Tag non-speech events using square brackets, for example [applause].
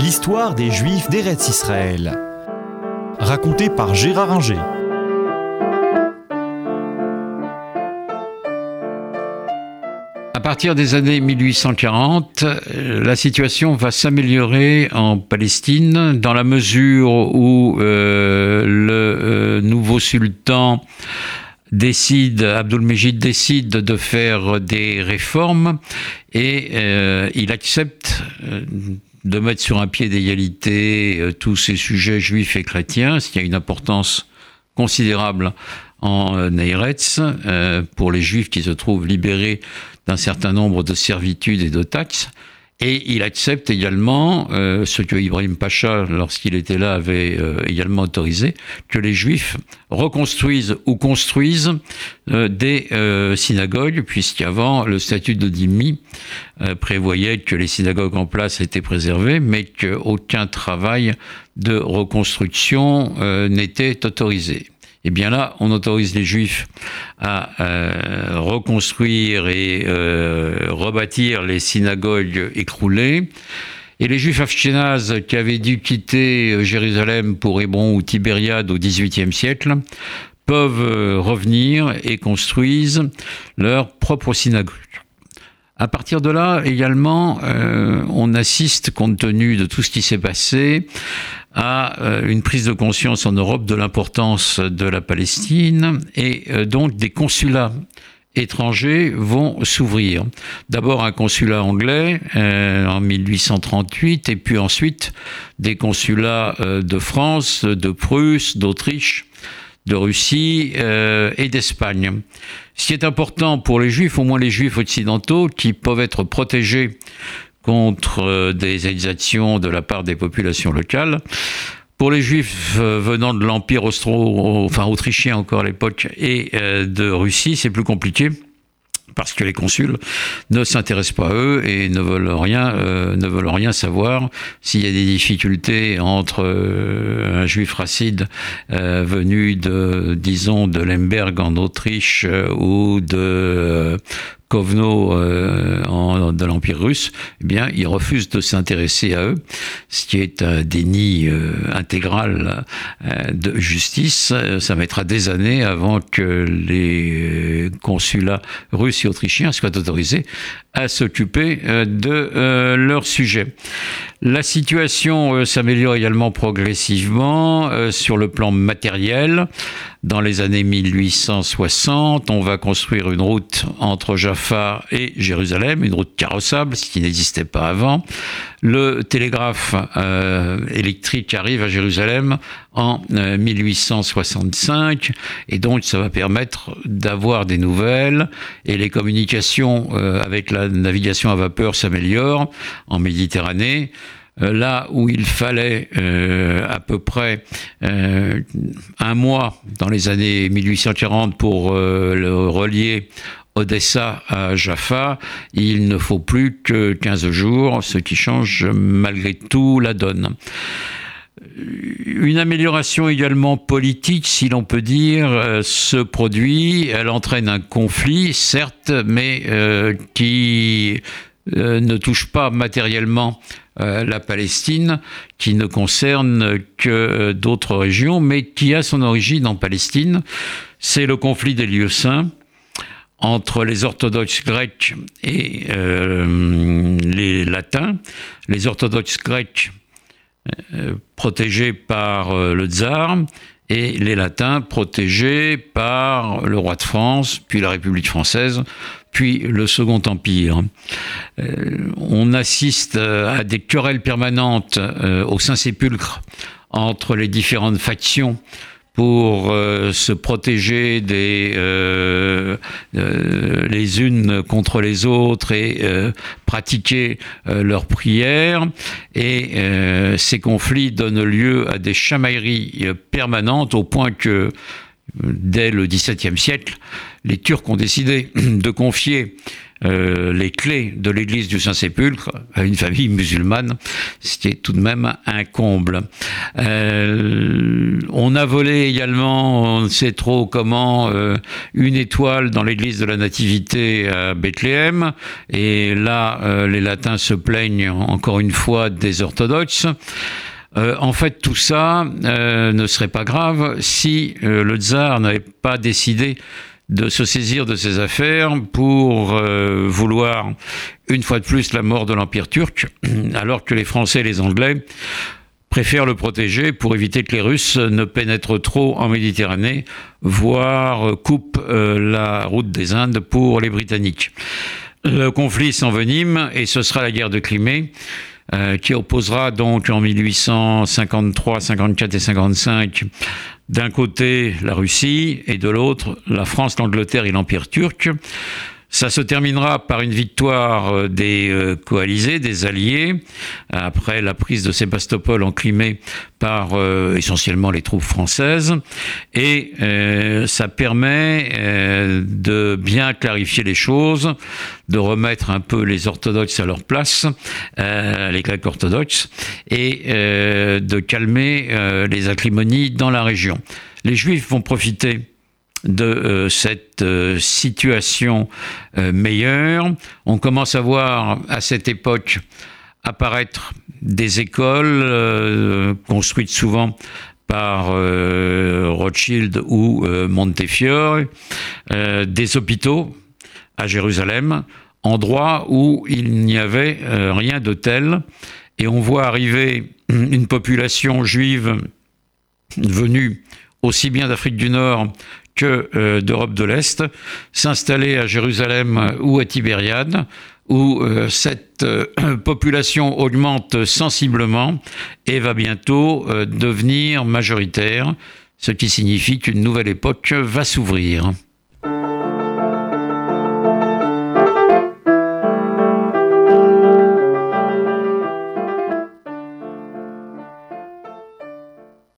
L'histoire des Juifs d'Eretz Israël. Racontée par Gérard Inger. À partir des années 1840, euh, la situation va s'améliorer en Palestine dans la mesure où euh, le euh, nouveau sultan décide, Abdul décide de faire des réformes et il accepte de mettre sur un pied d'égalité tous ces sujets juifs et chrétiens, ce qui a une importance considérable en Neiretz pour les juifs qui se trouvent libérés d'un certain nombre de servitudes et de taxes. Et il accepte également euh, ce que Ibrahim Pacha, lorsqu'il était là, avait euh, également autorisé, que les Juifs reconstruisent ou construisent euh, des synagogues, puisqu'avant, le statut de Dimi prévoyait que les synagogues en place étaient préservées, mais qu'aucun travail de reconstruction n'était autorisé. Eh bien là, on autorise les Juifs à euh, reconstruire et euh, rebâtir les synagogues écroulées. Et les Juifs ashkénazes qui avaient dû quitter euh, Jérusalem pour Hébron ou Tibériade au XVIIIe siècle peuvent revenir et construisent leur propre synagogue. À partir de là, également, on assiste, compte tenu de tout ce qui s'est passé, à euh, une prise de conscience en Europe de l'importance de la Palestine et euh, donc des consulats étrangers vont s'ouvrir. D'abord un consulat anglais euh, en 1838 et puis ensuite des consulats de France, de Prusse, d'Autriche, de Russie et d'Espagne. Ce qui est important pour les juifs, au moins les juifs occidentaux, qui peuvent être protégés contre euh, des exactions de la part des populations locales. Pour les juifs euh, venant de l'Empire austro, enfin autrichien encore à l'époque, et euh, de Russie, c'est plus compliqué parce que les consuls ne s'intéressent pas à eux et ne veulent rien, ne veulent rien savoir. S'il y a des difficultés entre un juif racide venu de, disons, de Lemberg en Autriche ou de Kovno euh, de l'Empire russe, eh bien, il refuse de s'intéresser à eux, ce qui est un déni euh, intégral euh, de justice. Ça mettra des années avant que les consulats russes et autrichiens soient autorisés à s'occuper de leur sujet. La situation s'améliore également progressivement sur le plan matériel. Dans les années 1860, on va construire une route entre Jaffa et Jérusalem, une route carrossable, ce qui n'existait pas avant. Le télégraphe euh, électrique arrive à Jérusalem en 1865 euh, et donc ça va permettre d'avoir des nouvelles et les communications euh, avec la navigation à vapeur s'améliorent en Méditerranée. Euh, là où il fallait à peu près un mois dans les années 1840 pour relier Odessa à Jaffa, il ne faut plus que 15 jours, ce qui change malgré tout la donne. Une amélioration également politique, si l'on peut dire, se produit. Elle entraîne un conflit, certes, mais qui ne touche pas matériellement euh, la Palestine, qui ne concerne que euh, d'autres régions, mais qui a son origine en Palestine. C'est le conflit des lieux saints entre les orthodoxes grecs et euh, les latins. Les orthodoxes grecs protégés par le tsar et les latins protégés par le roi de France, puis la République française, puis le Second Empire. Euh, on assiste euh, à des querelles permanentes euh, au Saint-Sépulcre entre les différentes factions pour se protéger des, les unes contre les autres et pratiquer leurs prières. Et ces conflits donnent lieu à des chamailleries permanentes au point que dès le XVIIe siècle, les Turcs ont décidé [clears throat] de confier les clés de l'église du Saint-Sépulcre à une famille musulmane, est tout de même un comble. on a volé également, on ne sait trop comment, une étoile dans l'église de la Nativité à Bethléem, et là, les latins se plaignent encore une fois des orthodoxes. Euh, en fait, tout ça euh, ne serait pas grave si euh, le tsar n'avait pas décidé de se saisir de ses affaires pour vouloir une fois de plus la mort de l'Empire turc, [clears throat] alors que les Français et les Anglais préfèrent le protéger pour éviter que les Russes ne pénètrent trop en Méditerranée, voire coupent la route des Indes pour les Britanniques. Le conflit s'envenime et ce sera la guerre de Crimée. Euh, qui opposera donc en 1853, 54 et 55 d'un côté la Russie et de l'autre la France, l'Angleterre et l'Empire turc. Ça se terminera par une victoire euh, des euh, coalisés, des alliés, après la prise de Sébastopol en Crimée par euh, essentiellement les troupes françaises. Et ça permet de bien clarifier les choses, de remettre un peu les orthodoxes à leur place, les Grecs orthodoxes, et de calmer les acrimonies dans la région. Les Juifs vont profiter de euh, cette euh, situation euh, meilleure. On commence à voir à cette époque apparaître des écoles construites souvent par Rothschild ou Montefiore, des hôpitaux à Jérusalem, endroits où il n'y avait rien de tel, et on voit arriver une population juive venue aussi bien d'Afrique du Nord euh, d'Europe de l'Est, s'installer à Jérusalem ou à Tibériade, où euh, cette euh, [clears throat] population augmente sensiblement et va bientôt devenir majoritaire, ce qui signifie qu'une nouvelle époque va s'ouvrir.